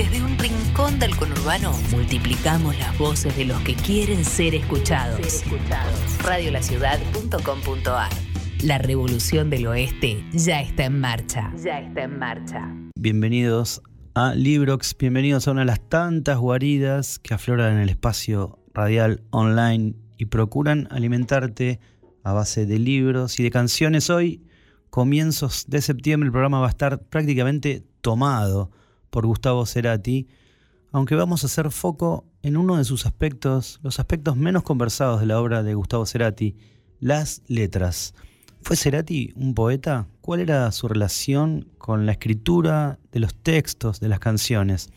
Desde un rincón del conurbano multiplicamos las voces de los que quieren ser escuchados. Radiolaciudad.com.ar La revolución del oeste ya está en marcha. Ya está en marcha. Bienvenidos a Librox, bienvenidos a una de las tantas guaridas que afloran en el espacio radial online y procuran alimentarte a base de libros y de canciones. Hoy, comienzos de septiembre, el programa va a estar prácticamente tomado por Gustavo Cerati, aunque vamos a hacer foco en uno de sus aspectos, los aspectos menos conversados de la obra de Gustavo Cerati, las letras. ¿Fue Cerati un poeta? ¿Cuál era su relación con la escritura de los textos de las canciones?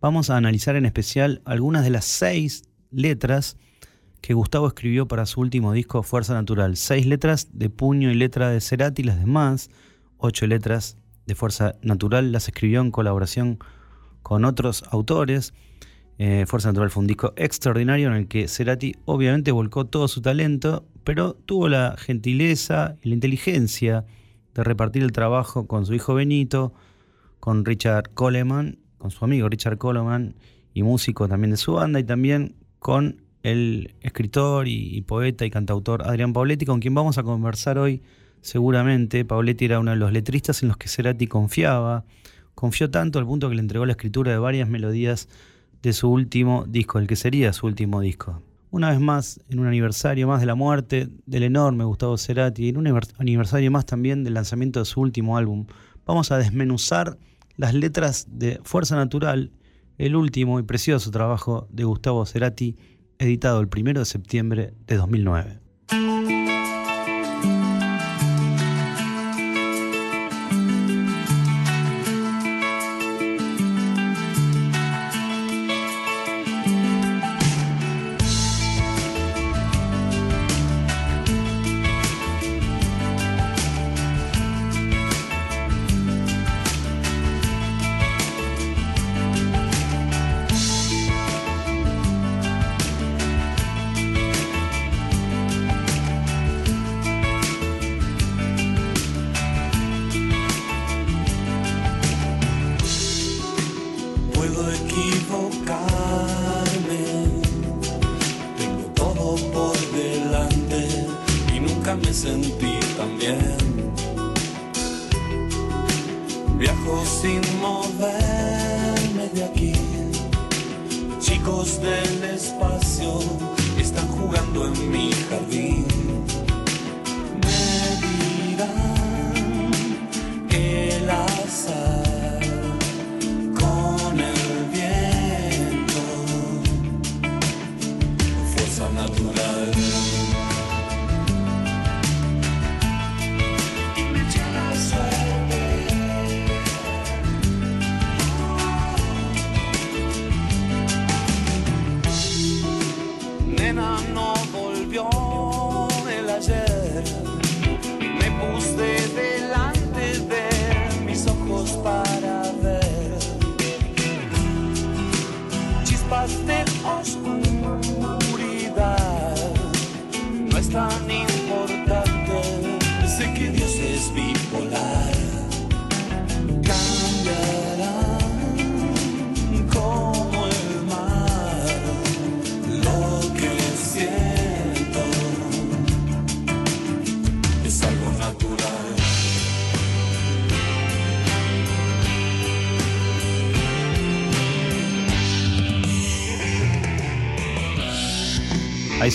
Vamos a analizar en especial algunas de las seis letras que Gustavo escribió para su último disco Fuerza Natural. Seis letras de puño y letra de Cerati, las demás, ocho letras de Fuerza Natural las escribió en colaboración con otros autores. Eh, Fuerza Natural fue un disco extraordinario en el que Cerati obviamente volcó todo su talento, pero tuvo la gentileza y la inteligencia de repartir el trabajo con su hijo Benito, con Richard Coleman, con su amigo Richard Coleman y músico también de su banda, y también con el escritor y, poeta y cantautor Adrián Pauletti, con quien vamos a conversar hoy seguramente. Pauletti era uno de los letristas en los que Cerati confiaba. Confió tanto al punto que le entregó la escritura de varias melodías de su último disco, el que sería su último disco. Una vez más, en un aniversario más de la muerte del enorme Gustavo Cerati, en un aniversario más también del lanzamiento de su último álbum, vamos a desmenuzar las letras de Fuerza Natural, el último y precioso trabajo de Gustavo Cerati, editado el 1 de septiembre de 2009.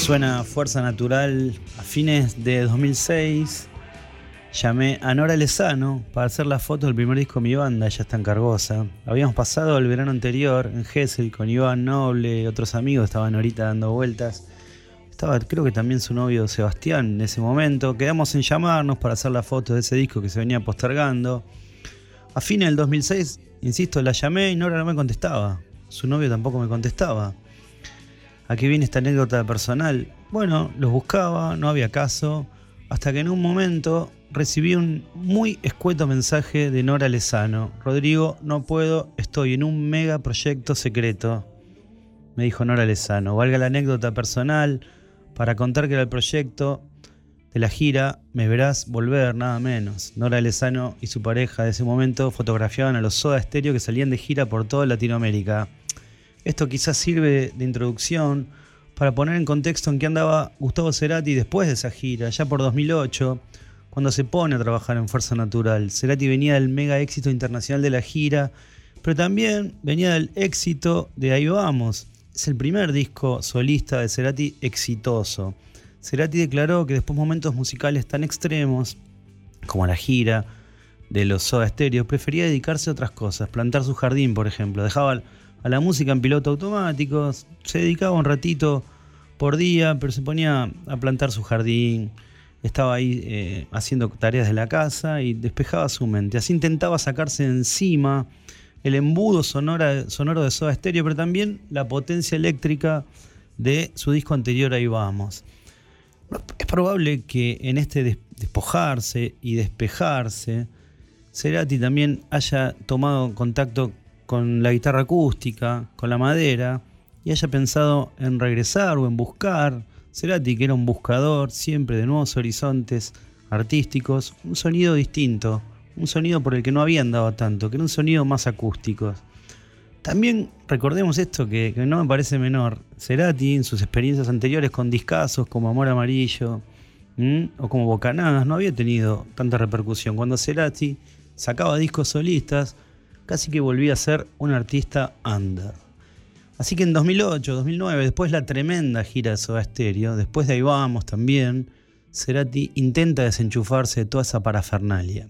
Suena Fuerza Natural. A fines de 2006 llamé a Nora Lezano para hacer la foto del primer disco de mi banda, ella está en Cargosa. Habíamos pasado el verano anterior en Gessel con Iván Noble, y otros amigos, estaban ahorita dando vueltas. Estaba creo que también su novio Sebastián en ese momento. Quedamos en llamarnos para hacer la foto de ese disco que se venía postergando. A fines del 2006, insisto, la llamé y Nora no me contestaba. Su novio tampoco me contestaba. Aquí viene esta anécdota personal. Bueno, los buscaba, no había caso, hasta que en un momento recibí un muy escueto mensaje de Nora Lezano. Rodrigo, no puedo, estoy en un mega proyecto secreto. Me dijo Nora Lezano. Valga la anécdota personal para contar que era el proyecto de la gira Me Verás Volver, nada menos. Nora Lezano y su pareja de ese momento fotografiaban a los Soda Stereo que salían de gira por toda Latinoamérica. Esto quizás sirve de introducción para poner en contexto en qué andaba Gustavo Cerati después de esa gira, ya por 2008, cuando se pone a trabajar en Fuerza Natural. Cerati venía del mega éxito internacional de la gira, pero también venía del éxito de Ahí Vamos. Es el primer disco solista de Cerati exitoso. Cerati declaró que después de momentos musicales tan extremos, como la gira de los Soda Stereo, prefería dedicarse a otras cosas, plantar su jardín, por ejemplo. Dejaba a la música en piloto automático, se dedicaba un ratito por día, pero se ponía a plantar su jardín, estaba ahí eh, haciendo tareas de la casa y despejaba su mente. Así intentaba sacarse encima el embudo sonoro de Soda Stereo, pero también la potencia eléctrica de su disco anterior, Ahí Vamos. Es probable que en este despojarse y despejarse, Cerati también haya tomado contacto con la guitarra acústica, con la madera, y haya pensado en regresar o en buscar. Cerati, que era un buscador siempre de nuevos horizontes artísticos, un sonido distinto, un sonido por el que no había andado tanto, que era un sonido más acústico. También recordemos esto que, no me parece menor. Cerati, en sus experiencias anteriores con discazos como Amor Amarillo o como Bocanadas, no había tenido tanta repercusión. Cuando Cerati sacaba discos solistas, casi que volvía a ser un artista under. Así que en 2008, 2009, después de la tremenda gira de Soda Stereo, después de ahí vamos también, Cerati intenta desenchufarse de toda esa parafernalia.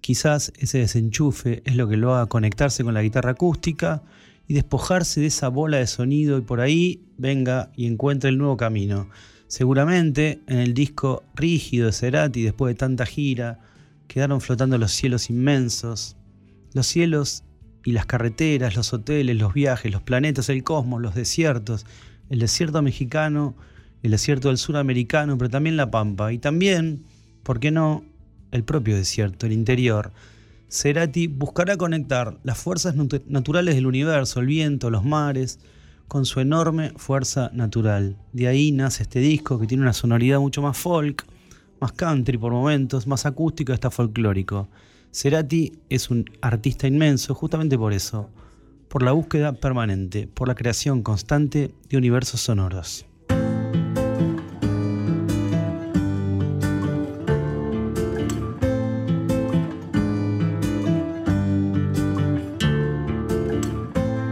Quizás ese desenchufe es lo que lo haga conectarse con la guitarra acústica y despojarse de esa bola de sonido y por ahí venga y encuentre el nuevo camino. Seguramente en el disco rígido de Cerati, después de tanta gira, quedaron flotando los cielos inmensos, los cielos y las carreteras, los hoteles, los viajes, los planetas, el cosmos, los desiertos, el desierto mexicano, el desierto del sur americano, pero también la pampa. Y también, ¿por qué no?, el propio desierto, el interior. Cerati buscará conectar las fuerzas naturales del universo, el viento, los mares, con su enorme fuerza natural. De ahí nace este disco que tiene una sonoridad mucho más folk, más country por momentos, más acústico hasta folclórico. Cerati es un artista inmenso justamente por eso, por la búsqueda permanente, por la creación constante de universos sonoros.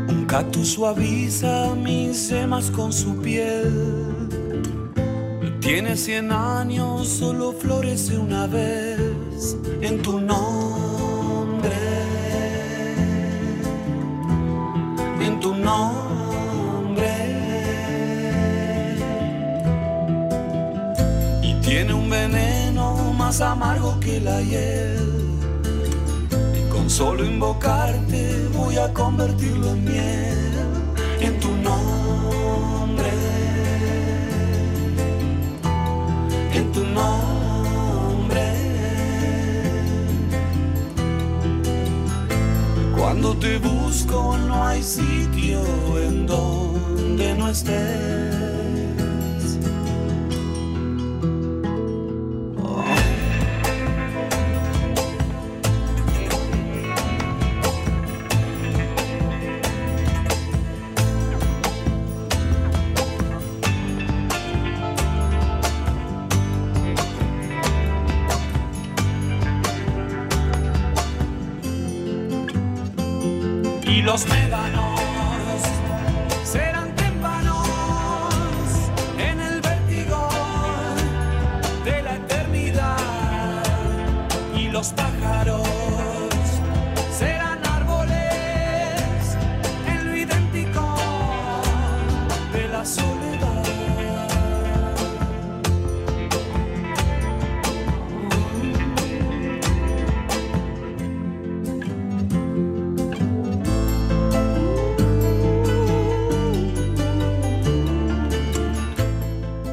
Un cactus suaviza mis semas con su piel. Tiene cien años, solo florece una vez en tu nombre, nombre. Y tiene un veneno más amargo que la hiel. Y con solo invocarte voy a convertirlo en miel, en tu nombre, en tu nombre. Cuando te busco no hay sitio en donde no estés. Los médanos. Serán témpanos en el vértigo de la eternidad. Y los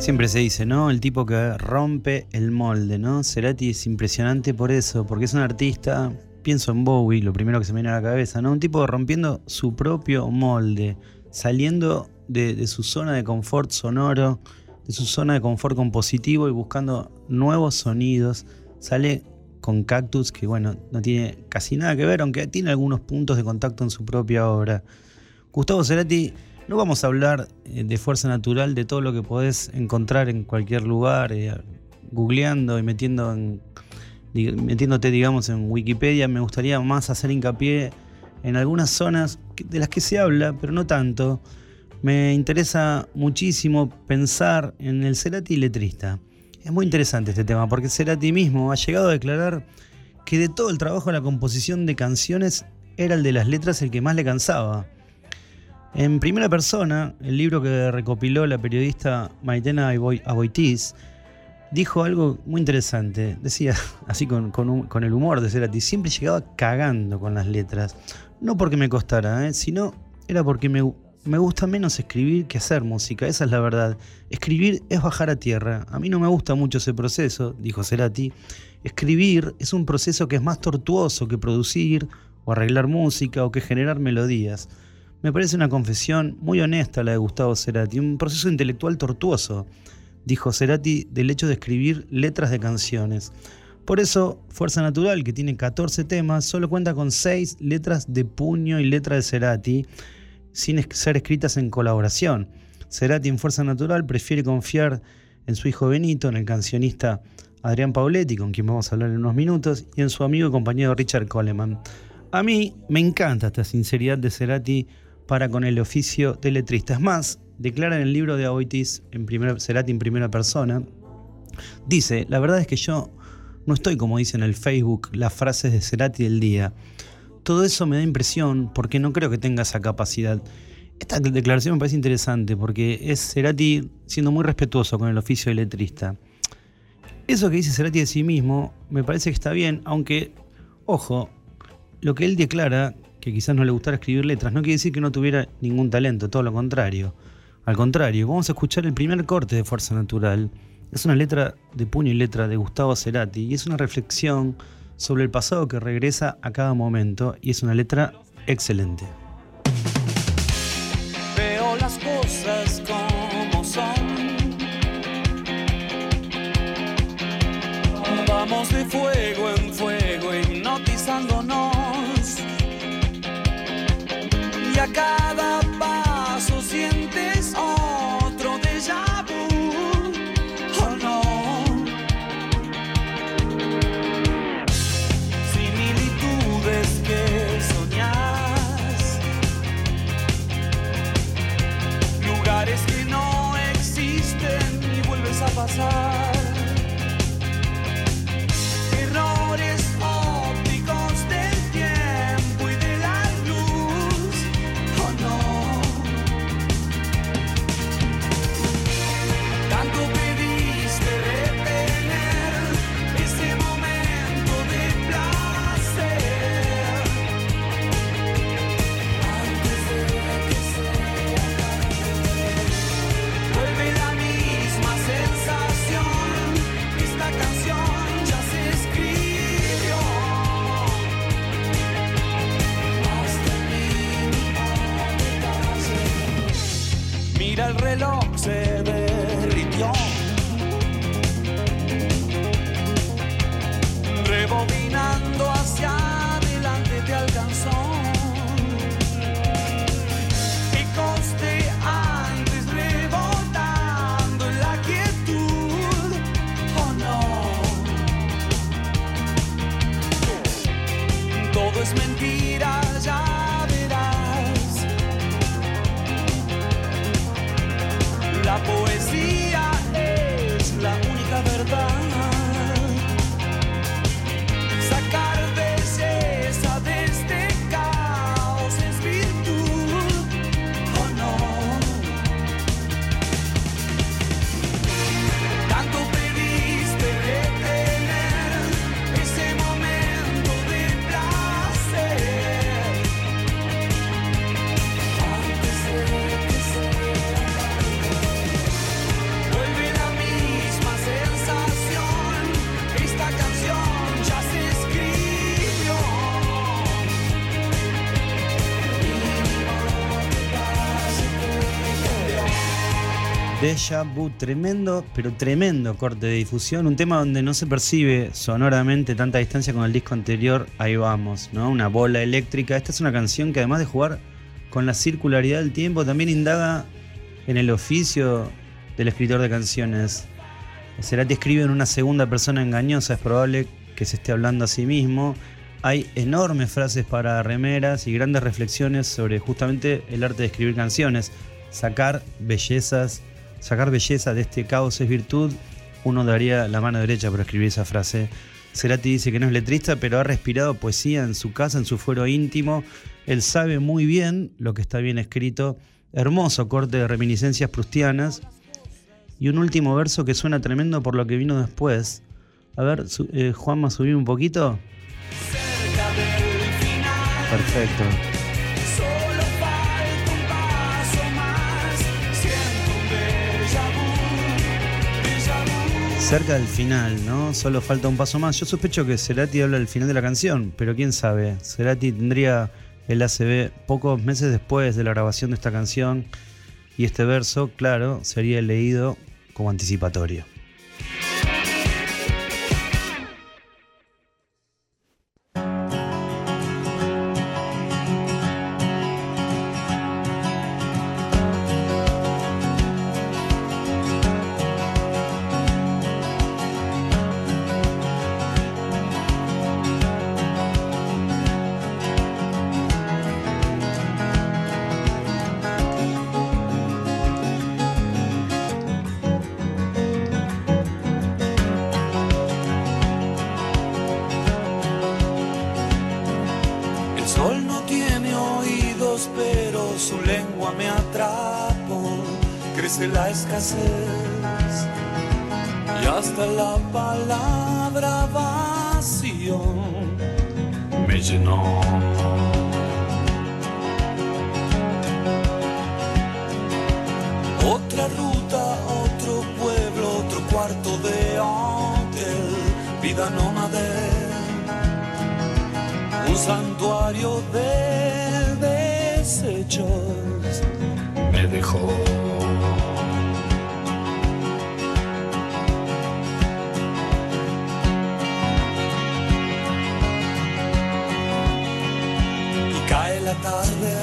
Siempre se dice, ¿no? El tipo que rompe el molde, ¿no? Cerati es impresionante por eso, porque es un artista, pienso en Bowie, lo primero que se me viene a la cabeza, ¿no? Un tipo rompiendo su propio molde, saliendo de, de su zona de confort sonoro, de su zona de confort compositivo y buscando nuevos sonidos. Sale con Cactus, que bueno, no tiene casi nada que ver, aunque tiene algunos puntos de contacto en su propia obra. Gustavo Cerati, no vamos a hablar eh, de fuerza natural, de todo lo que podés encontrar en cualquier lugar, eh, googleando y metiendo en, metiéndote, digamos, en Wikipedia. Me gustaría más hacer hincapié en algunas zonas de las que se habla, pero no tanto. Me interesa muchísimo pensar en el Cerati letrista. Es muy interesante este tema porque Cerati mismo ha llegado a declarar que de todo el trabajo de la composición de canciones era el de las letras el que más le cansaba. En primera persona, el libro que recopiló la periodista Maitena Aboitiz dijo algo muy interesante. Decía, así con, el humor de Cerati, siempre llegaba cagando con las letras. No porque me costara, ¿eh? sino era porque me, me gusta menos escribir que hacer música, esa es la verdad. Escribir es bajar a tierra. A mí no me gusta mucho ese proceso, dijo Cerati. Escribir es un proceso que es más tortuoso que producir o arreglar música o que generar melodías. Me parece una confesión muy honesta la de Gustavo Cerati, un proceso intelectual tortuoso, dijo Cerati, del hecho de escribir letras de canciones. Por eso, Fuerza Natural, que tiene 14 temas, solo cuenta con 6 letras de puño y letra de Cerati, sin ser escritas en colaboración. Cerati en Fuerza Natural prefiere confiar en su hijo Benito, en el cancionista Adrián Pauletti, con quien vamos a hablar en unos minutos, y en su amigo y compañero Richard Coleman. A mí me encanta esta sinceridad de Cerati para con el oficio de letrista. Es más, declara en el libro de Aboitis, en primer, Cerati en primera persona, dice, la verdad es que yo no estoy como dice en el Facebook las frases de Cerati del día. Todo eso me da impresión porque no creo que tenga esa capacidad. Esta declaración me parece interesante porque es Cerati siendo muy respetuoso con el oficio de letrista. Eso que dice Cerati de sí mismo me parece que está bien, aunque, ojo, lo que él declara que quizás no le gustara escribir letras, no quiere decir que no tuviera ningún talento, todo lo contrario. Al contrario, vamos a escuchar el primer corte de Fuerza Natural. Es una letra de puño y letra de Gustavo Cerati y es una reflexión sobre el pasado que regresa a cada momento y es una letra excelente. Veo las cosas como son. Vamos de fuego en fuego hipnotizándonos saw Tremendo, pero tremendo corte de difusión, un tema donde no se percibe sonoramente tanta distancia con el disco anterior, ahí vamos, ¿no? Una bola eléctrica. Esta es una canción que además de jugar con la circularidad del tiempo, también indaga en el oficio del escritor de canciones. Cerati escribe en una segunda persona engañosa, es probable que se esté hablando a sí mismo. Hay enormes frases para remeras y grandes reflexiones sobre justamente el arte de escribir canciones, sacar bellezas sacar belleza de este caos es virtud, uno daría la mano derecha para escribir esa frase. Cerati dice que no es letrista, pero ha respirado poesía en su casa, en su fuero íntimo. Él sabe muy bien lo que está bien escrito. Hermoso corte de reminiscencias prustianas. Y un último verso que suena tremendo por lo que vino después. A ver, eh, Juanma, subí un poquito. Perfecto. Cerca del final, ¿no? Solo falta un paso más. Yo sospecho que Cerati habla del final de la canción, pero quién sabe. Cerati tendría el ACB pocos meses después de la grabación de esta canción y este verso, claro, sería leído como anticipatorio. sol no tiene oídos, pero su lengua me atrapó. Crece la escasez y hasta la palabra vacío me llenó. Otra ruta, otro pueblo, otro cuarto de hotel, vida no santuario de desechos me dejó. Y cae la tarde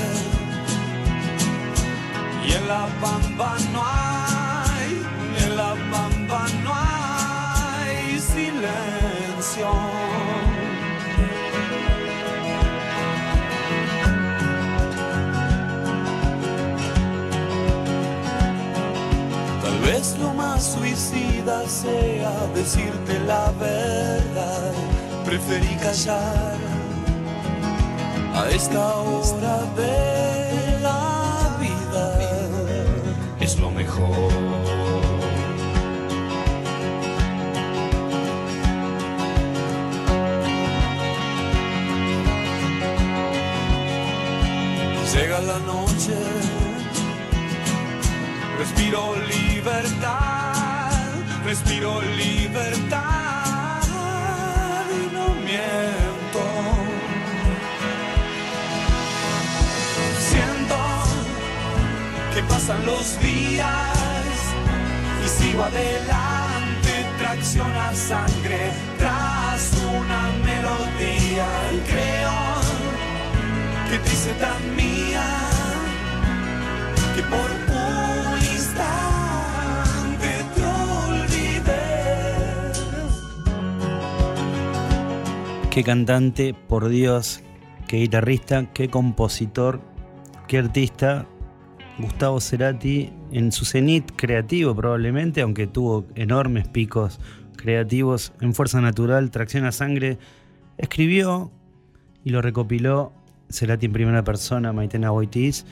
y en la pampa no suicida sea decirte la verdad, preferí callar a esta hora de la vida. Es lo mejor. Llega la noche Respiro libertad, respiro libertad y no miento. Siento que pasan los días y sigo adelante, tracciona sangre tras una melodía y creo que te tan mía que por Qué cantante, por Dios, qué guitarrista, qué compositor, qué artista. Gustavo Cerati en su cenit creativo probablemente, aunque tuvo enormes picos creativos en Fuerza Natural, Tracción a Sangre, escribió y lo recopiló Cerati en primera persona, Maitena Boitiz.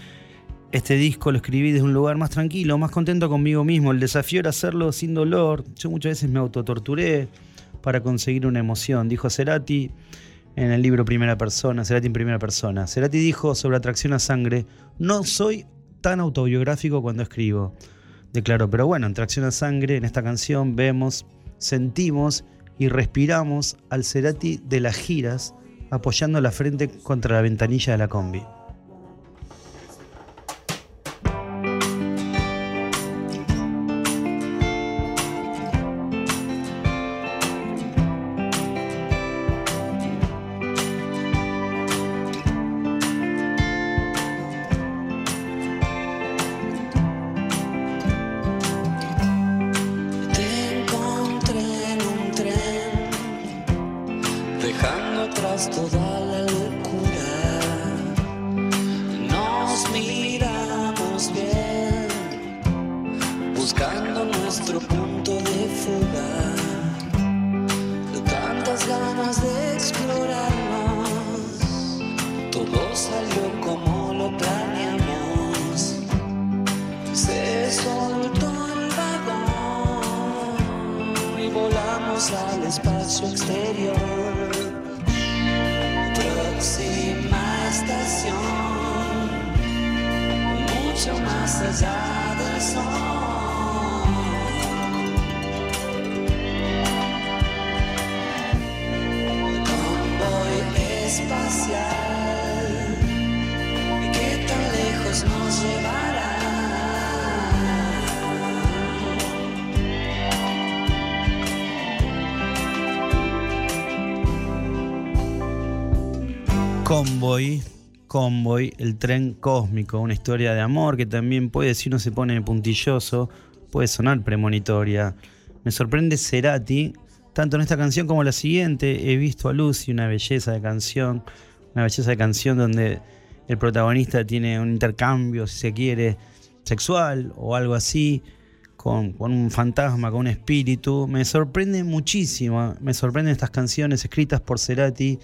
Este disco lo escribí desde un lugar más tranquilo, más contento conmigo mismo. El desafío era hacerlo sin dolor. Yo muchas veces me autotorturé para conseguir una emoción, dijo Cerati en el libro Primera Persona, Cerati en Primera Persona. Cerati dijo sobre atracción a sangre, no soy tan autobiográfico cuando escribo. Declaró, pero bueno, en Tracción a Sangre, en esta canción, vemos, sentimos y respiramos al Cerati de las giras apoyando la frente contra la ventanilla de la combi. Convoy, el tren cósmico, una historia de amor que también puede, si uno se pone puntilloso, puede sonar premonitoria. Me sorprende Cerati, tanto en esta canción como en la siguiente. He visto a Lucy, una belleza de canción, una belleza de canción donde el protagonista tiene un intercambio, si se quiere, sexual o algo así, con, con un fantasma, con un espíritu. Me sorprende muchísimo, me sorprenden estas canciones escritas por Cerati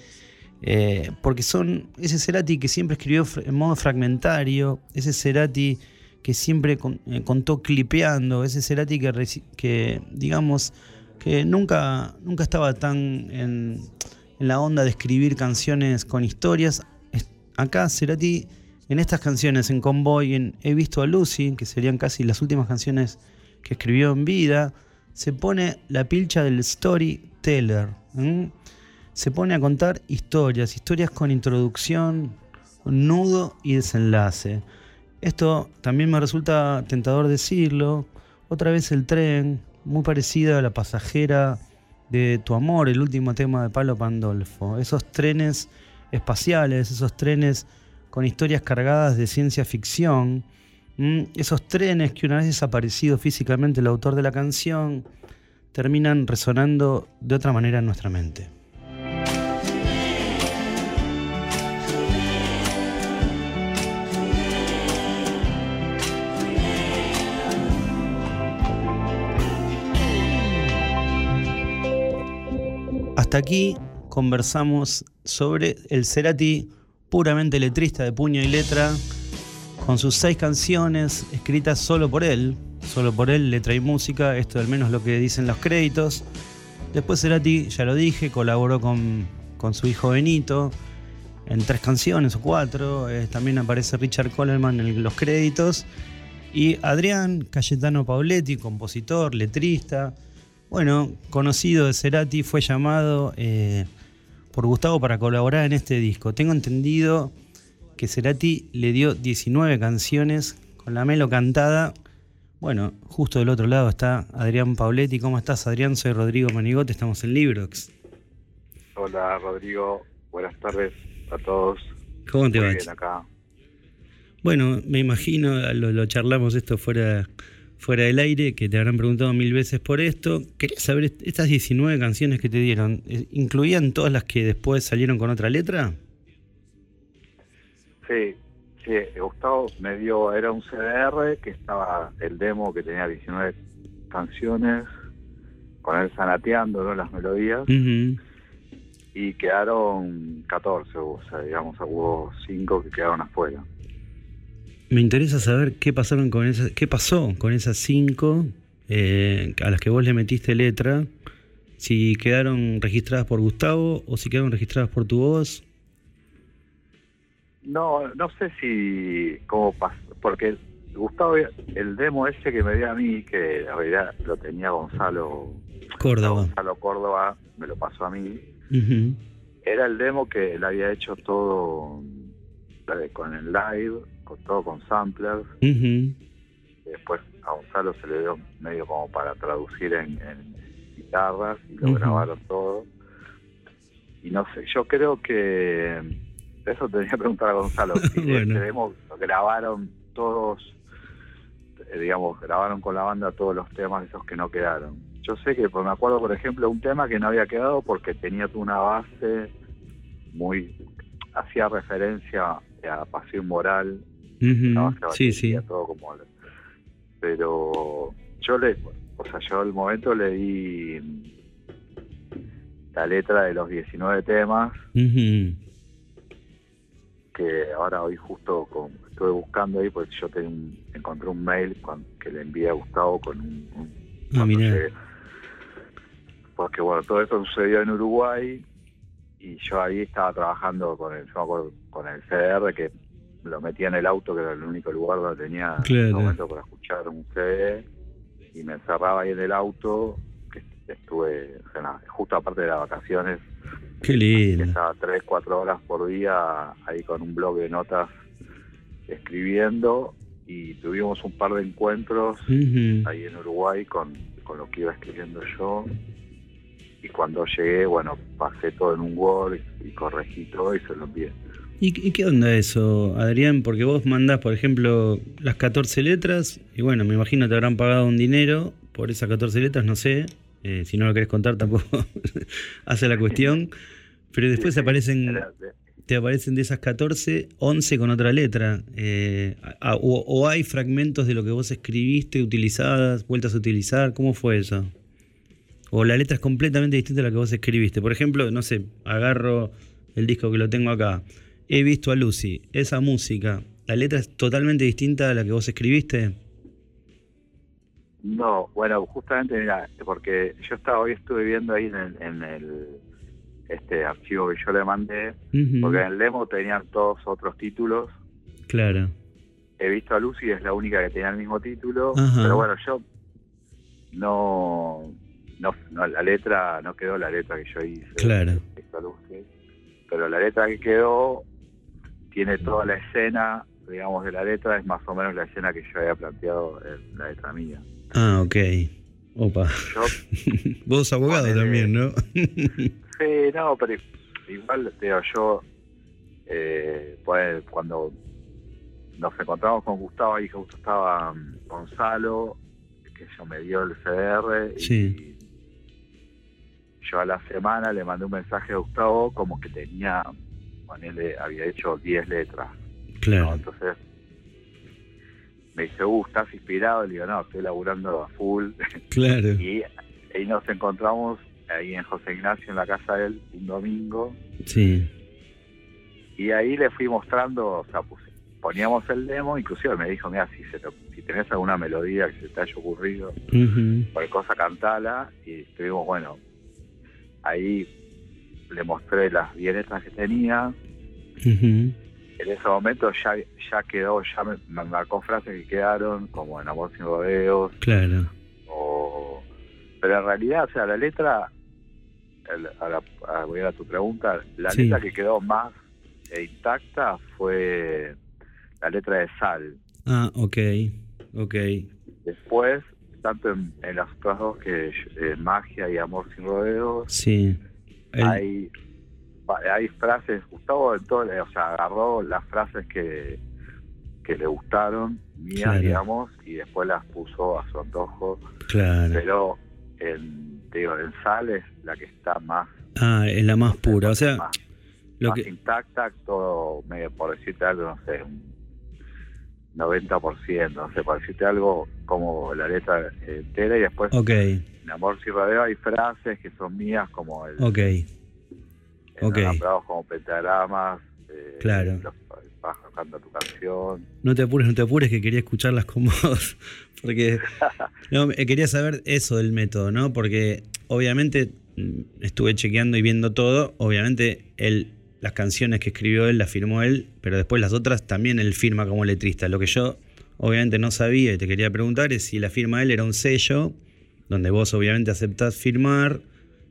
eh, porque son ese Cerati que siempre escribió en modo fragmentario, ese Cerati que siempre eh, contó clipeando, ese Cerati que, digamos, que nunca, nunca estaba tan en, la onda de escribir canciones con historias. Acá Cerati, en estas canciones, en Convoy, en He visto a Lucy, que serían casi las últimas canciones que escribió en vida, se pone la pilcha del storyteller se pone a contar historias, historias con introducción, nudo y desenlace. Esto también me resulta tentador decirlo. Otra vez el tren, muy parecido a la pasajera de Tu Amor, el último tema de Pablo Pandolfo. Esos trenes espaciales, esos trenes con historias cargadas de ciencia ficción, esos trenes que una vez desaparecido físicamente el autor de la canción, terminan resonando de otra manera en nuestra mente. Hasta aquí conversamos sobre el Cerati puramente letrista de puño y letra, con sus seis canciones escritas solo por él, solo por él, letra y música, esto al menos lo que dicen los créditos. Después Cerati, ya lo dije, colaboró con, su hijo Benito en tres canciones o cuatro. Eh, también aparece Richard Coleman en los créditos. Y Adrián Cayetano Pauletti, compositor, letrista, bueno, conocido de Cerati, fue llamado eh, por Gustavo para colaborar en este disco. Tengo entendido que Cerati le dio 19 canciones con la melo cantada. Bueno, justo del otro lado está Adrián Pauletti. ¿Cómo estás, Adrián? Soy Rodrigo Manigote, estamos en Librox. Hola, Rodrigo. Buenas tardes a todos. ¿Cómo te va? acá. Bueno, me imagino, lo, lo charlamos esto fuera fuera del aire, que te habrán preguntado mil veces por esto. Quería saber, estas 19 canciones que te dieron, eh, ¿incluían todas las que después salieron con otra letra? Sí, sí, Gustavo me dio, era un CDR que estaba el demo que tenía 19 canciones, con él sanateando ¿no? las melodías. Y quedaron 14, o sea, digamos, hubo 5 que quedaron afuera. Me interesa saber qué pasaron con esas, qué pasó con esas cinco eh, a las que vos le metiste letra, si quedaron registradas por Gustavo o si quedaron registradas por tu voz. No, no sé si cómo pasó, porque Gustavo, el demo ese que me dio a mí, que la verdad lo tenía Gonzalo Córdoba. Gonzalo Córdoba me lo pasó a mí. Era el demo que él había hecho todo con el live todo con samplers. Después a Gonzalo se le dio medio como para traducir en, guitarras y lo grabaron todo. Y no sé, yo creo que eso tenía que preguntar a Gonzalo. Si lo grabaron todos, eh, digamos, grabaron con la banda todos los temas esos que no quedaron. Yo sé que pues, me acuerdo, por ejemplo, un tema que no había quedado porque tenía una base muy hacía referencia a Pasión Moral sí, sí. Todo como, pero yo le, o sea, yo al momento le di la letra de los 19 temas. Que ahora hoy justo con, estuve buscando ahí, porque yo encontré un mail que le envié a Gustavo con un... Ah, porque bueno, todo eso sucedió en Uruguay y yo ahí estaba trabajando con el, con el CDR que lo metía en el auto, que era el único lugar donde tenía momento para escuchar un CD, y me encerraba ahí en el auto, que estuve, justo aparte de las vacaciones, Qué lindo. Estaba tres, cuatro horas por día ahí con un blog de notas escribiendo y tuvimos un par de encuentros ahí en Uruguay con, con lo que iba escribiendo yo y cuando llegué, bueno, pasé todo en un Word y corregí todo y se lo envié. ¿Y, qué onda eso, Adrián? Porque vos mandás, por ejemplo, las 14 letras y bueno, me imagino te habrán pagado un dinero por esas 14 letras, no sé. Eh, si no lo querés contar tampoco hace la cuestión. Pero después aparecen te aparecen de esas 14, 11 con otra letra. Eh, o, o, hay fragmentos de lo que vos escribiste utilizadas, vueltas a utilizar. ¿Cómo fue eso? O la letra es completamente distinta a la que vos escribiste. Por ejemplo, no sé, agarro el disco que lo tengo acá. He visto a Lucy. Esa música, ¿la letra es totalmente distinta a la que vos escribiste? No, bueno, justamente mira, porque yo estaba hoy estuve viendo ahí en el, este archivo que yo le mandé, porque en el demo tenían todos otros títulos. Claro. He visto a Lucy, es la única que tenía el mismo título, pero bueno, yo no no, la letra, no quedó la letra que yo hice. Claro. pero la letra que quedó tiene toda la escena, digamos, de la letra, es más o menos la escena que yo había planteado en la letra mía. Ah, ok. Opa. Vos abogado también, ¿no? sí, no, pero igual, digo, yo, eh, pues, cuando nos encontramos con Gustavo, ahí justo estaba um, Gonzalo, que yo me dio el CDR, sí yo a la semana le mandé un mensaje a Gustavo como que tenía, le había hecho 10 letras. Claro. Entonces me dice, uh, ¿estás inspirado? Le digo, no, estoy laburando a full. Claro. y ahí nos encontramos ahí en José Ignacio, en la casa de él, un domingo. Sí. Y ahí le fui mostrando, o sea, pues, poníamos el demo, inclusive me dijo, mira, si, se si tenés alguna melodía que se te haya ocurrido, cualquier cosa cantala, y estuvimos, bueno, ahí le mostré las letras que tenía. En ese momento ya ya quedó, ya me, marcó frases que quedaron, como en Amor sin rodeos. Claro. O, pero en realidad, o sea, la letra, a, voy a tu pregunta, la letra que quedó más intacta fue la letra de Sal. Ah, ok, ok. Después tanto en, las otras dos que eh, Magia y Amor sin rodeos. Sí. Hay, hay frases, Gustavo en todo, o sea, agarró las frases que, que le gustaron, mías, digamos, y después las puso a su antojo. Claro. Pero en, digo, en Sal es la que está más... Ah, es la más pura, o sea... Más, lo que... intacta, todo, medio, por decirte algo, no sé, un 90%, no sé, para decirte algo como la letra entera y después okay. En Amor si rodeo hay frases que son mías como el ok okay. como pentagramas eh, claro canta tu canción no te apures no te apures que quería escucharlas con vos porque no, eh, quería saber eso del método no porque obviamente mm, estuve chequeando y viendo todo obviamente el las canciones que escribió él las firmó él, pero después las otras también él firma como letrista. Lo que yo obviamente no sabía y te quería preguntar es si la firma él era un sello, donde vos obviamente aceptás firmar,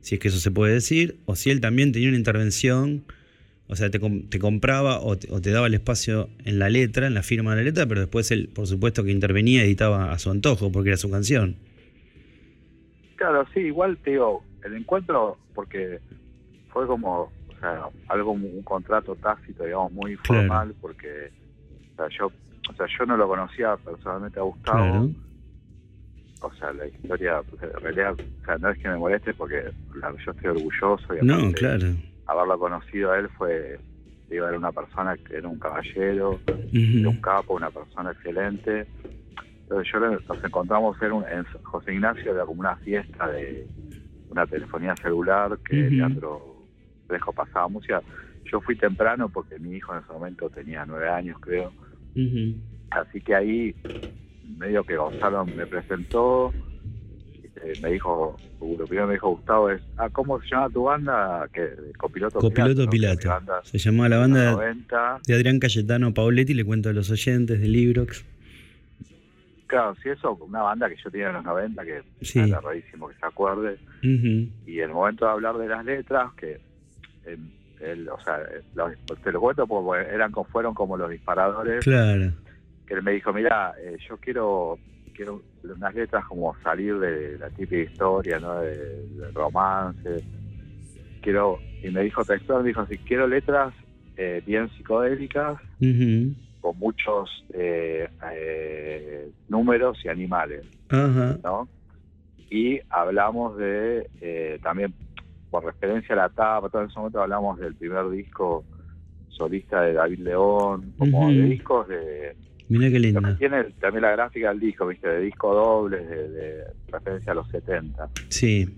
si es que eso se puede decir, o si él también tenía una intervención, o sea, te, compraba o te, daba el espacio en la letra, en la firma de la letra, pero después él, por supuesto, que intervenía, editaba a su antojo, porque era su canción. Claro, sí, igual te digo, el encuentro, porque fue como sea, algo, un contrato tácito, digamos, muy formal, porque o sea, yo o sea, yo no lo conocía personalmente a Gustavo. O sea, la historia, pues, en realidad, o sea, no es que me moleste porque yo estoy orgulloso. Y no, claro. Haberlo conocido a él fue, digo, era una persona que era un caballero, un capo, una persona excelente. Entonces yo nos encontramos en, un, en José Ignacio, era como una fiesta de una telefonía celular que Leandro dejo pasaba música. Yo fui temprano porque mi hijo en ese momento tenía nueve años, creo. Así que ahí, medio que Gonzalo me presentó, eh, me dijo, lo primero me dijo Gustavo es, ah, ¿cómo se llama tu banda? Que Copiloto, Copiloto Pilato. Se llamaba la banda de Adrián Cayetano Pauletti, le cuento a los oyentes de Librox. Claro, sí, eso, una banda que yo tenía en los 90, que era rarísimo que se acuerde. Y el momento de hablar de las letras, que él, o sea, te lo cuento porque eran, fueron como los disparadores. Claro. Que él me dijo, mira, eh, yo quiero quiero unas letras como salir de la típica historia, ¿no? Del romance. Quiero, y me dijo textual, me dijo así, quiero letras eh, bien psicodélicas, con muchos eh, eh, números y animales, ¿no? Y hablamos de, también por referencia a la tapa, todo en ese momento hablamos del primer disco solista de David León, como de discos de Mira qué linda. Tiene también la gráfica del disco, ¿viste? De disco doble, de, referencia a los 70. Sí.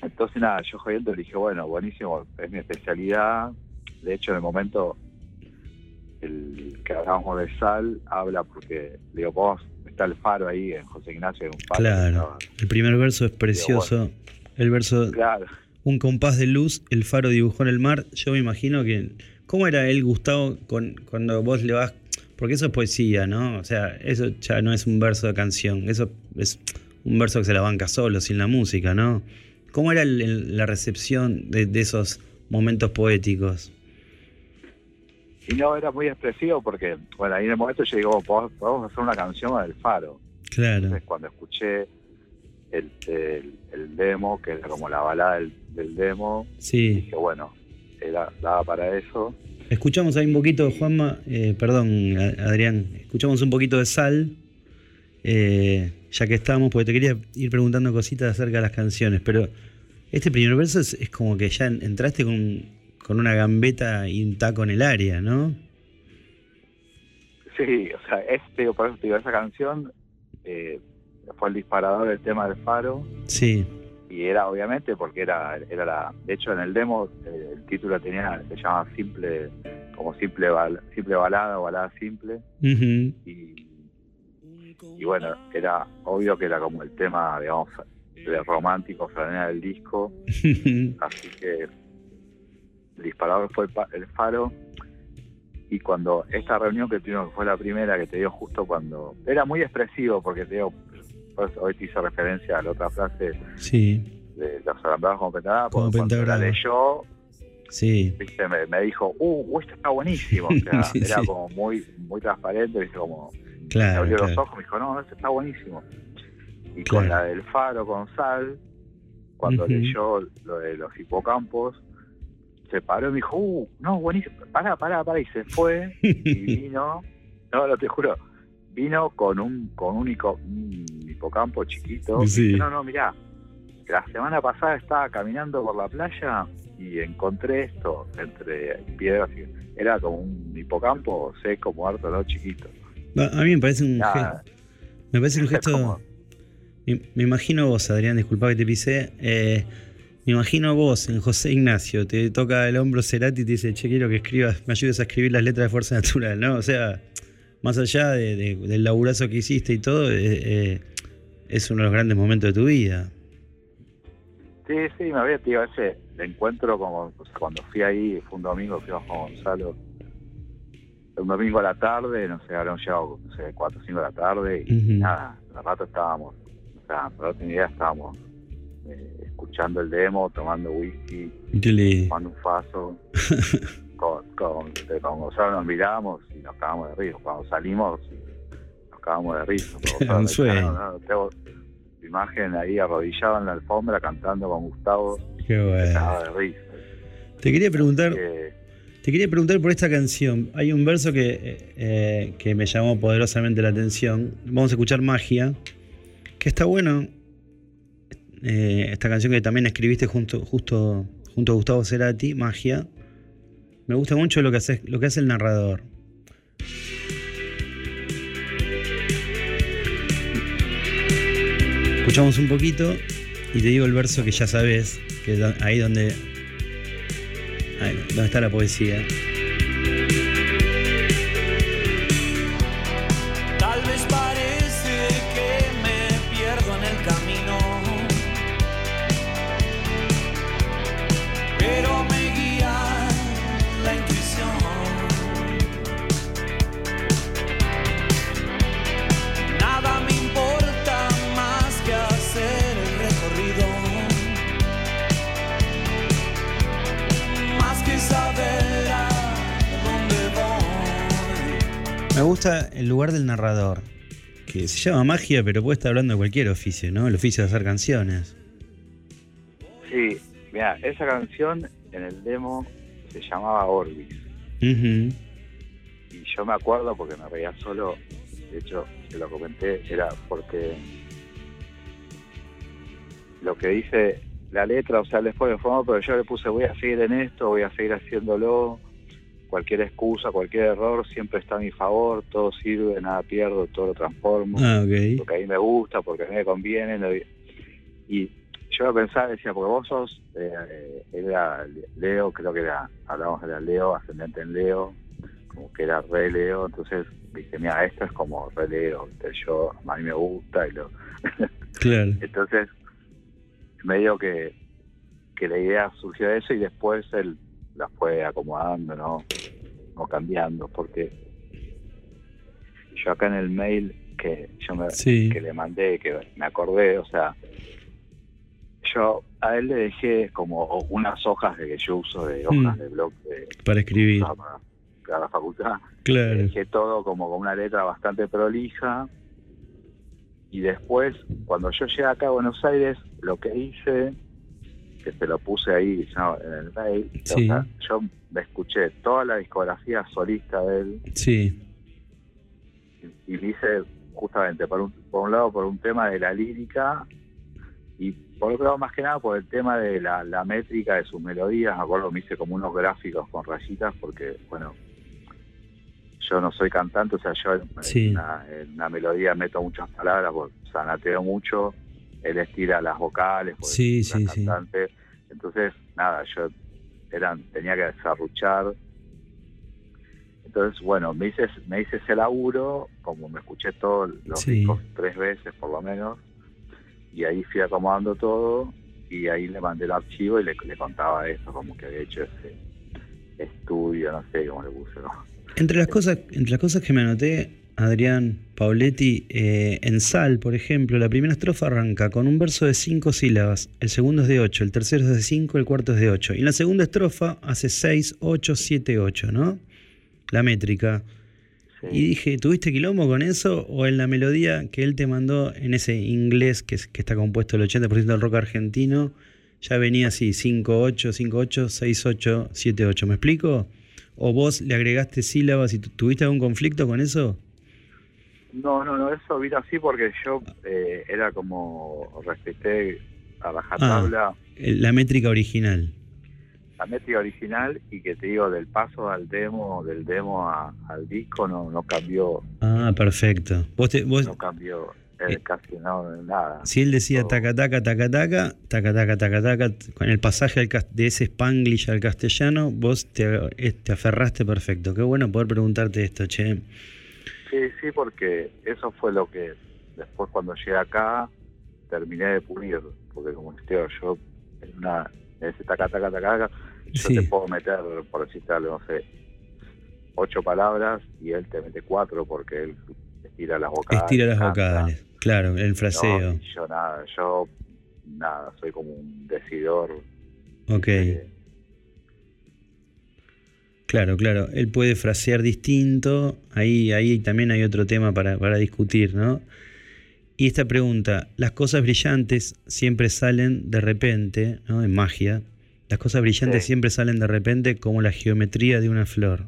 Entonces, nada, yo jodiendo le dije, bueno, buenísimo, es mi especialidad. De hecho, en el momento el que hablábamos de sal, habla porque, digo, vos, está el faro ahí en José Ignacio, un faro. Claro, el primer verso es precioso. el verso, claro. un compás de luz, el faro dibujó en el mar. Yo me imagino que, ¿cómo era él, Gustavo, con, cuando vos le vas porque eso es poesía, ¿no? O sea, eso ya no es un verso de canción, eso es un verso que se la banca solo, sin la música, ¿no? ¿Cómo era la recepción de, esos momentos poéticos? Y no, era muy expresivo porque, bueno, ahí en el momento yo digo, podemos hacer una canción del faro. Claro. Entonces, cuando escuché el, demo, que era como la balada del, demo, dije, bueno, era, daba para eso. Escuchamos ahí un poquito, Juanma, eh, perdón, Adrián, escuchamos un poquito de sal, eh, ya que estamos, porque te quería ir preguntando cositas acerca de las canciones, pero este primer verso es, como que ya entraste con, una gambeta y un taco en el área, ¿no? Sí, o sea, este, por eso te digo, esa canción eh, fue el disparador del tema del faro. Sí y era obviamente porque era era la de hecho en el demo eh, el título tenía se llama simple como simple simple balada o balada simple. Y, y bueno era obvio que era como el tema digamos de romántico franela del disco. Así que el disparador fue el, faro. Y cuando esta reunión que tuvimos que fue la primera que te dio justo cuando era muy expresivo porque te digo hoy te hice referencia a la otra frase de los alambrados como pentagrama, porque cuando la leyó, sí. Me, dijo, uh, esto está buenísimo. era como muy muy transparente, ¿viste? como claro, me abrió los ojos, me dijo, no, esto está buenísimo. Y con la del faro con sal, cuando leyó lo de los hipocampos, se paró y me dijo, uh, no, buenísimo, pará, pará, pará, y se fue y vino, no, no te juro, vino con un con un, hipocampo chiquito. no, no, mirá, la semana pasada estaba caminando por la playa y encontré esto entre piedras. Era como un hipocampo seco, muerto, ¿no? Chiquito. A mí me parece un gesto. Me parece un gesto. Me, imagino vos, Adrián, disculpa que te pisé. Eh, me imagino vos en José Ignacio, te toca el hombro Cerati y te dice, che, quiero que escribas, me ayudes a escribir las letras de Fuerza Natural, ¿no? O sea, más allá del laburazo que hiciste y todo, eh, eh, es uno de los grandes momentos de tu vida. Sí, sí, me había, tío, ese encuentro como cuando fui ahí, fue un domingo, fui Juan Gonzalo, un domingo a la tarde, no sé, habrán llegado, no sé, 4 o 5 de la tarde, y nada, al rato estábamos, o sea, no tenía idea, estábamos eh, escuchando el demo, tomando whisky, tomando un faso. con, con, con Gonzalo nos miramos y nos cagamos de risa. Cuando salimos, nos cagamos de risa. un sueño. tengo imagen ahí arrodillado en la alfombra cantando con Gustavo. Qué bueno. de risa. Te quería preguntar. Te quería preguntar por esta canción. Hay un verso que, eh, que me llamó poderosamente la atención. Vamos a escuchar Magia. Que está bueno. Eh, esta canción que también escribiste junto, justo junto a Gustavo Cerati, Magia. Me gusta mucho lo que hace, lo que hace el narrador. Escuchamos un poquito y te digo el verso que ya sabes, que es ahí donde, ahí, donde está la poesía. Lugar del narrador, que se llama magia, pero puede estar hablando de cualquier oficio, ¿no? El oficio de hacer canciones. Sí, mira, esa canción en el demo se llamaba Orbis. Y yo me acuerdo porque me reía solo, de hecho, se lo comenté, era porque lo que dice la letra, o sea, les pone forma, pero yo le puse voy a seguir en esto, voy a seguir haciéndolo, cualquier excusa, cualquier error siempre está a mi favor, todo sirve, nada pierdo, todo lo transformo, ah, porque a mí me gusta, porque a mí me conviene, y yo pensaba, decía, porque vos sos, eh, era Leo, creo que era, hablamos de Leo, ascendente en Leo, como que era re Leo, entonces dije, mira, esto es como re Leo, yo, a mí me gusta y lo... claro. entonces medio que, que la idea surgió de eso y después él la fue acomodando, ¿no? O cambiando, porque yo acá en el mail que yo me, que le mandé, que me acordé, o sea, yo a él le dejé como unas hojas de que yo uso de hojas mm. de blog para escribir para, la facultad. Claro. Le dejé todo como con una letra bastante prolija y después, cuando yo llegué acá a Buenos Aires, lo que hice, que se lo puse ahí en el mail, yo me escuché toda la discografía solista de él. Sí. Y, y hice justamente, por un, por un lado, por un tema de la lírica y por otro lado, más que nada, por el tema de la, la métrica de sus melodías. Me acuerdo, me hice como unos gráficos con rayitas porque, bueno, yo no soy cantante, o sea, yo en, una, melodía meto muchas palabras, sanateo mucho, él estira las vocales, porque sí, sí, cantante. Entonces, nada, yo eran, tenía que desarruchar. Entonces, bueno, me hice, me hice ese laburo, como me escuché todos los discos tres veces por lo menos, y ahí fui acomodando todo, y ahí le mandé el archivo y le, le contaba eso, como que había hecho ese estudio, no sé cómo le puse, ¿no? Entre las cosas, entre las cosas que me anoté, Adrián Pauletti, eh, en Sal, por ejemplo, la primera estrofa arranca con un verso de cinco sílabas, el segundo es de ocho, el tercero es de cinco, el cuarto es de ocho. Y en la segunda estrofa hace seis, ocho, siete, ocho, ¿no? La métrica. Y dije, ¿tuviste quilombo con eso? ¿O en la melodía que él te mandó en ese inglés que, que está compuesto el 80% del rock argentino, ya venía así, 5, 8, 5, 8, 6, 8, 7, 8. ¿Me explico? ¿O vos le agregaste sílabas y tuviste algún conflicto con eso? No, no, no, eso vino así porque yo eh, era como respeté a rajatabla. Ah, eh, la métrica original. La métrica original y que te digo, del paso al demo, del demo al disco no, no cambió. Ah, perfecto. Vos, te, vos... No cambió. Él eh, casi no, nada. Si él decía taca taca taca taca, taca taca con el pasaje de ese spanglish al castellano, vos te, eh, te aferraste perfecto. Qué bueno poder preguntarte esto, che. Sí, sí, porque eso fue lo que después cuando llegué acá terminé de pulir, porque como estoy yo en una en ese taca, taca, taca, yo te puedo meter, por decirte no sé, ocho palabras y él te mete cuatro porque él estira las vocales. Estira las vocales. Claro, el fraseo. yo nada, yo nada, soy como un decidor. Ok. Claro, claro. Él puede frasear distinto. Ahí, ahí también hay otro tema para, para discutir, ¿no? Y esta pregunta, las cosas brillantes siempre salen de repente, ¿no? En magia. Las cosas brillantes siempre salen de repente como la geometría de una flor.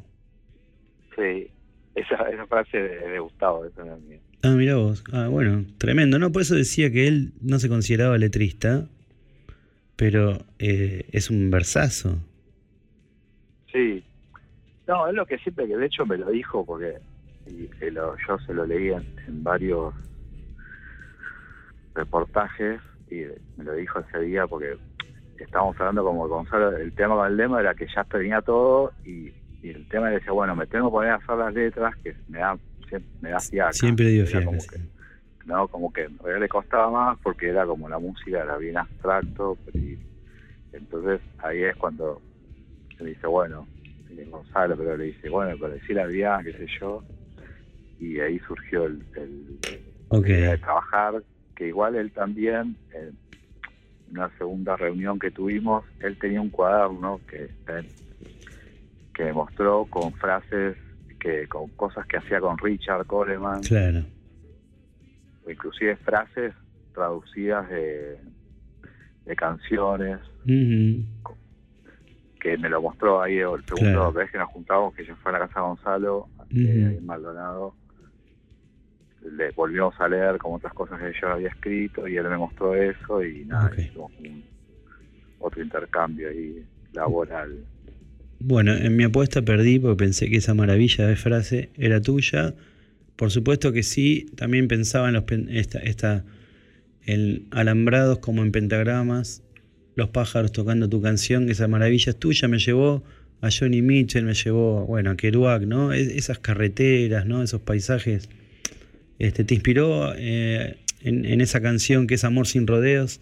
Sí, esa, esa frase de, Gustavo, esa es mía. Ah, mira vos. Ah, bueno, tremendo, ¿no? Por eso decía que él no se consideraba letrista, pero eh, es un versazo. Sí. No, es lo que siempre, que de hecho me lo dijo, porque y, yo se lo leía en, varios reportajes y me lo dijo ese día porque estábamos hablando como Gonzalo, el tema con el lema era que ya tenía todo y, y el tema decía, bueno, me tengo que poner a hacer las letras que me da me hacía Siempre dio como que, no, como que en realidad le costaba más porque era como la música era bien abstracto. Y, entonces ahí es cuando se dice, bueno, Gonzalo, pero le dice, bueno, pero decir Adrián, qué sé yo. Y ahí surgió el, el, de trabajar, que igual él también, en una segunda reunión que tuvimos, él tenía un cuaderno que, que mostró con frases que con cosas que hacía con Richard Coleman. Claro. inclusive frases traducidas de, de canciones. Que me lo mostró ahí el segundo vez que nos juntamos, que yo fue a la casa de Gonzalo, en Maldonado. Le volvimos a leer como otras cosas que yo había escrito y él me mostró eso y nada, hicimos otro intercambio ahí laboral. Bueno, en mi apuesta perdí porque pensé que esa maravilla de frase era tuya. Por supuesto que sí, también pensaba en los esta, esta el alambrados como en pentagramas, los pájaros tocando tu canción, esa maravilla es tuya, me llevó a Johnny Mitchell, me llevó, bueno, a Kerouac, ¿no? esas carreteras, ¿no? Esos paisajes. Este, ¿Te inspiró eh, en, esa canción que es Amor sin rodeos?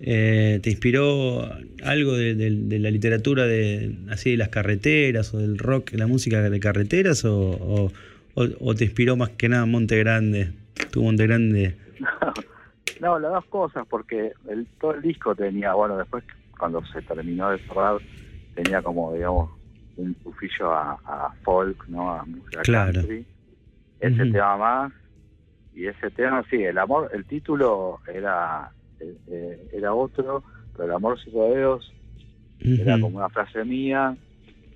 Eh, ¿Te inspiró algo de, la literatura de así de las carreteras o del rock, la música de carreteras o, te inspiró más que nada Monte Grande? Tu Monte Grande. No, las dos cosas, porque el, todo el disco tenía, bueno, después cuando se terminó de cerrar, tenía como, digamos, un tufillo a, folk, ¿no? A música claro. country. Ese tema más, y ese tema, sí, el amor, el título era eh, eh, era otro, pero el amor sin rodeos era como una frase mía,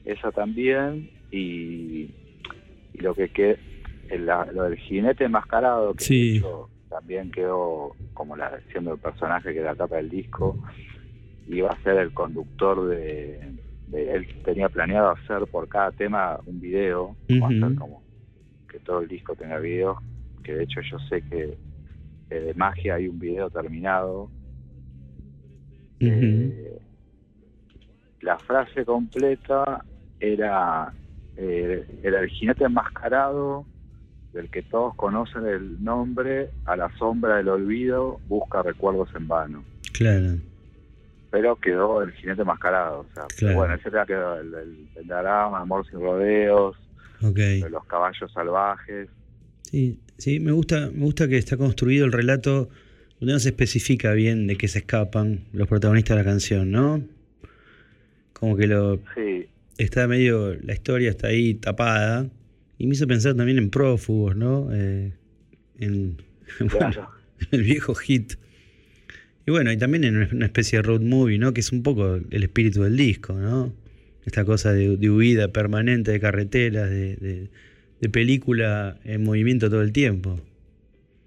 esa también, y, lo que quedó, lo del jinete enmascarado, que también quedó como la siendo el personaje que era la tapa del disco, iba a ser el conductor de, él tenía planeado hacer por cada tema un video, hacer como que todo el disco tenga videos, que de hecho yo sé que de magia hay un video terminado. Eh, la frase completa era, eh, era el jinete enmascarado del que todos conocen el nombre, a la sombra del olvido, busca recuerdos en vano. Claro. Pero quedó el jinete enmascarado. O sea, bueno, ese era quedó el, el, Amor sin rodeos, los caballos salvajes. Sí, sí, me gusta, me gusta que está construido el relato donde no se especifica bien de qué se escapan los protagonistas de la canción, ¿no? Como que lo sí. está medio, la historia está ahí tapada y me hizo pensar también en prófugos, ¿no? Eh, en, el viejo hit. Y bueno, y también en una especie de road movie, ¿no? Que es un poco el espíritu del disco, ¿no? Esta cosa de, huida permanente de carreteras, de de película en movimiento todo el tiempo.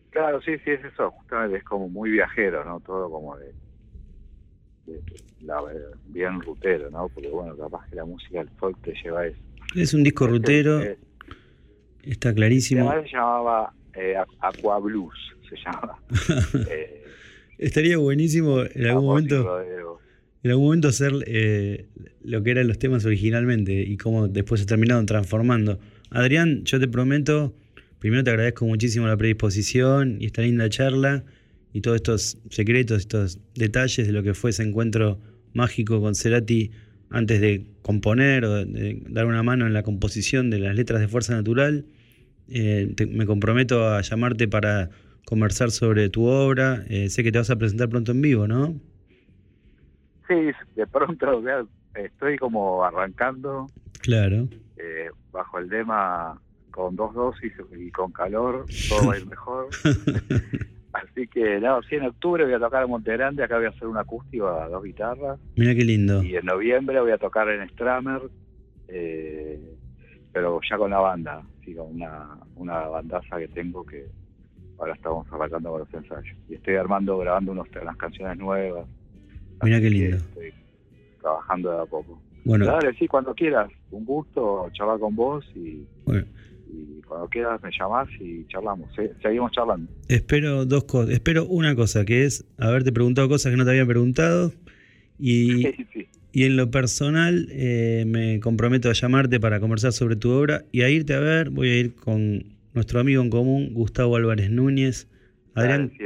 Claro, sí, sí, es eso, justamente es como muy viajero, ¿no? Todo como de, bien rutero, ¿no? Porque bueno, capaz que la música del folk te lleva a eso. Es un disco rutero, está clarísimo. se llamaba eh, Aqua Blues, se llama. Eh, Estaría buenísimo en algún momento en algún momento hacer eh, lo que eran los temas originalmente y cómo después se terminaron transformando. Adrián, yo te prometo, primero te agradezco muchísimo la predisposición y esta linda charla y todos estos secretos, estos detalles de lo que fue ese encuentro mágico con Cerati antes de componer o de dar una mano en la composición de las letras de Fuerza Natural. Eh, me comprometo a llamarte para conversar sobre tu obra. Eh, sé que te vas a presentar pronto en vivo, ¿no? Sí, de pronto estoy como arrancando. Claro. Eh, bajo el lema con dos dosis y con calor, todo va a ir mejor. Así que, no, sí, en octubre voy a tocar en Monte Grande, acá voy a hacer un acústico a dos guitarras. Mira qué lindo. Y en noviembre voy a tocar en Stramer, eh, pero ya con la banda, una, una bandaza que tengo que ahora estamos arrancando con los ensayos. Y estoy armando, grabando unos, unas canciones nuevas. Mira qué lindo. Estoy trabajando de a poco. Bueno. Dale, sí, cuando quieras. Un gusto charlar con vos y, y cuando quieras me llamás y charlamos. Seguimos charlando. Espero dos cosas. Espero una cosa, que es haberte preguntado cosas que no te había preguntado. Y, y en lo personal eh, me comprometo a llamarte para conversar sobre tu obra y a irte a ver. Voy a ir con nuestro amigo en común, Gustavo Álvarez Núñez. Adrián. Sí,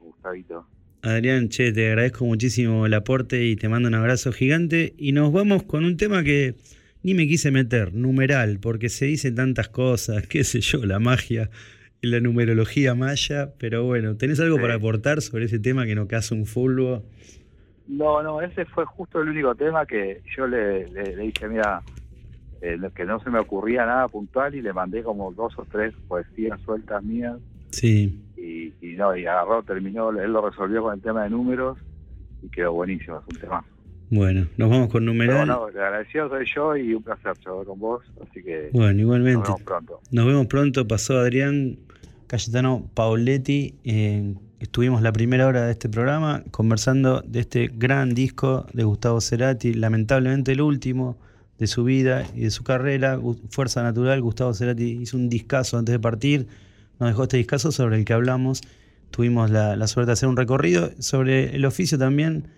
Gustavito. Adrián, che, te agradezco muchísimo el aporte y te mando un abrazo gigante. Y nos vamos con un tema que ni me quise meter, numeral, porque se dicen tantas cosas, qué sé yo, la magia y la numerología maya, pero bueno, ¿tenés algo para aportar sobre ese tema que no hace un fulbo? No, no, ese fue justo el único tema que yo le, le, dije, mira, eh, que no se me ocurría nada puntual y le mandé como dos o tres poesías sueltas mías. Sí. Y, y no, y agarró, terminó, él lo resolvió con el tema de números y quedó buenísimo, es un tema. Bueno, nos vamos con numeral. No, no, agradecido soy yo y un placer charlar con vos, así que bueno, igualmente. Nos vemos pronto. Nos vemos pronto, pasó Adrián Cayetano Pauletti, eh, estuvimos la primera hora de este programa conversando de este gran disco de Gustavo Cerati, lamentablemente el último de su vida y de su carrera, Fuerza Natural, Gustavo Cerati hizo un discazo antes de partir, nos dejó este discazo sobre el que hablamos, tuvimos la, la suerte de hacer un recorrido sobre el oficio también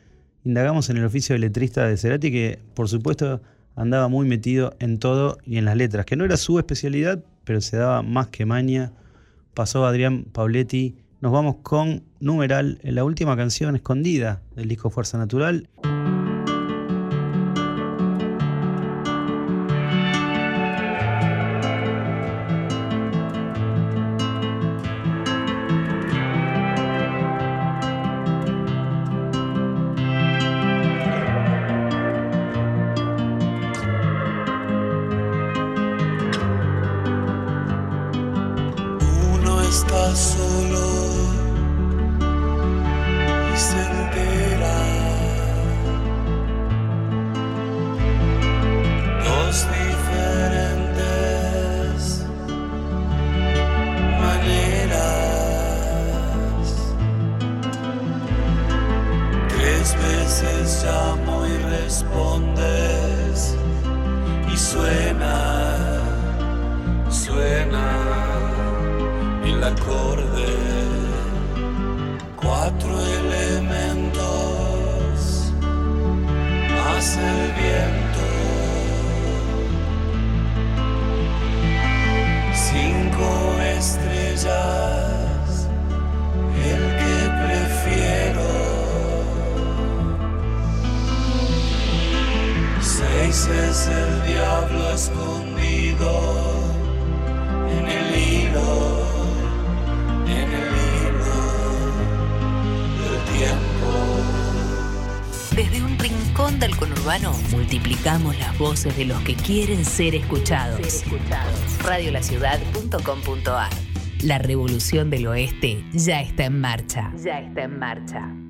indagamos en el oficio de letrista de Cerati, que por supuesto andaba muy metido en todo y en las letras, que no era su especialidad, pero se daba más que maña. Pasó Adrián Pauletti. Nos vamos con Numeral, la última canción escondida del disco Fuerza Natural. Voces de los que quieren ser escuchados. Radiolaciudad.com.ar La revolución del oeste ya está en marcha. Ya está en marcha.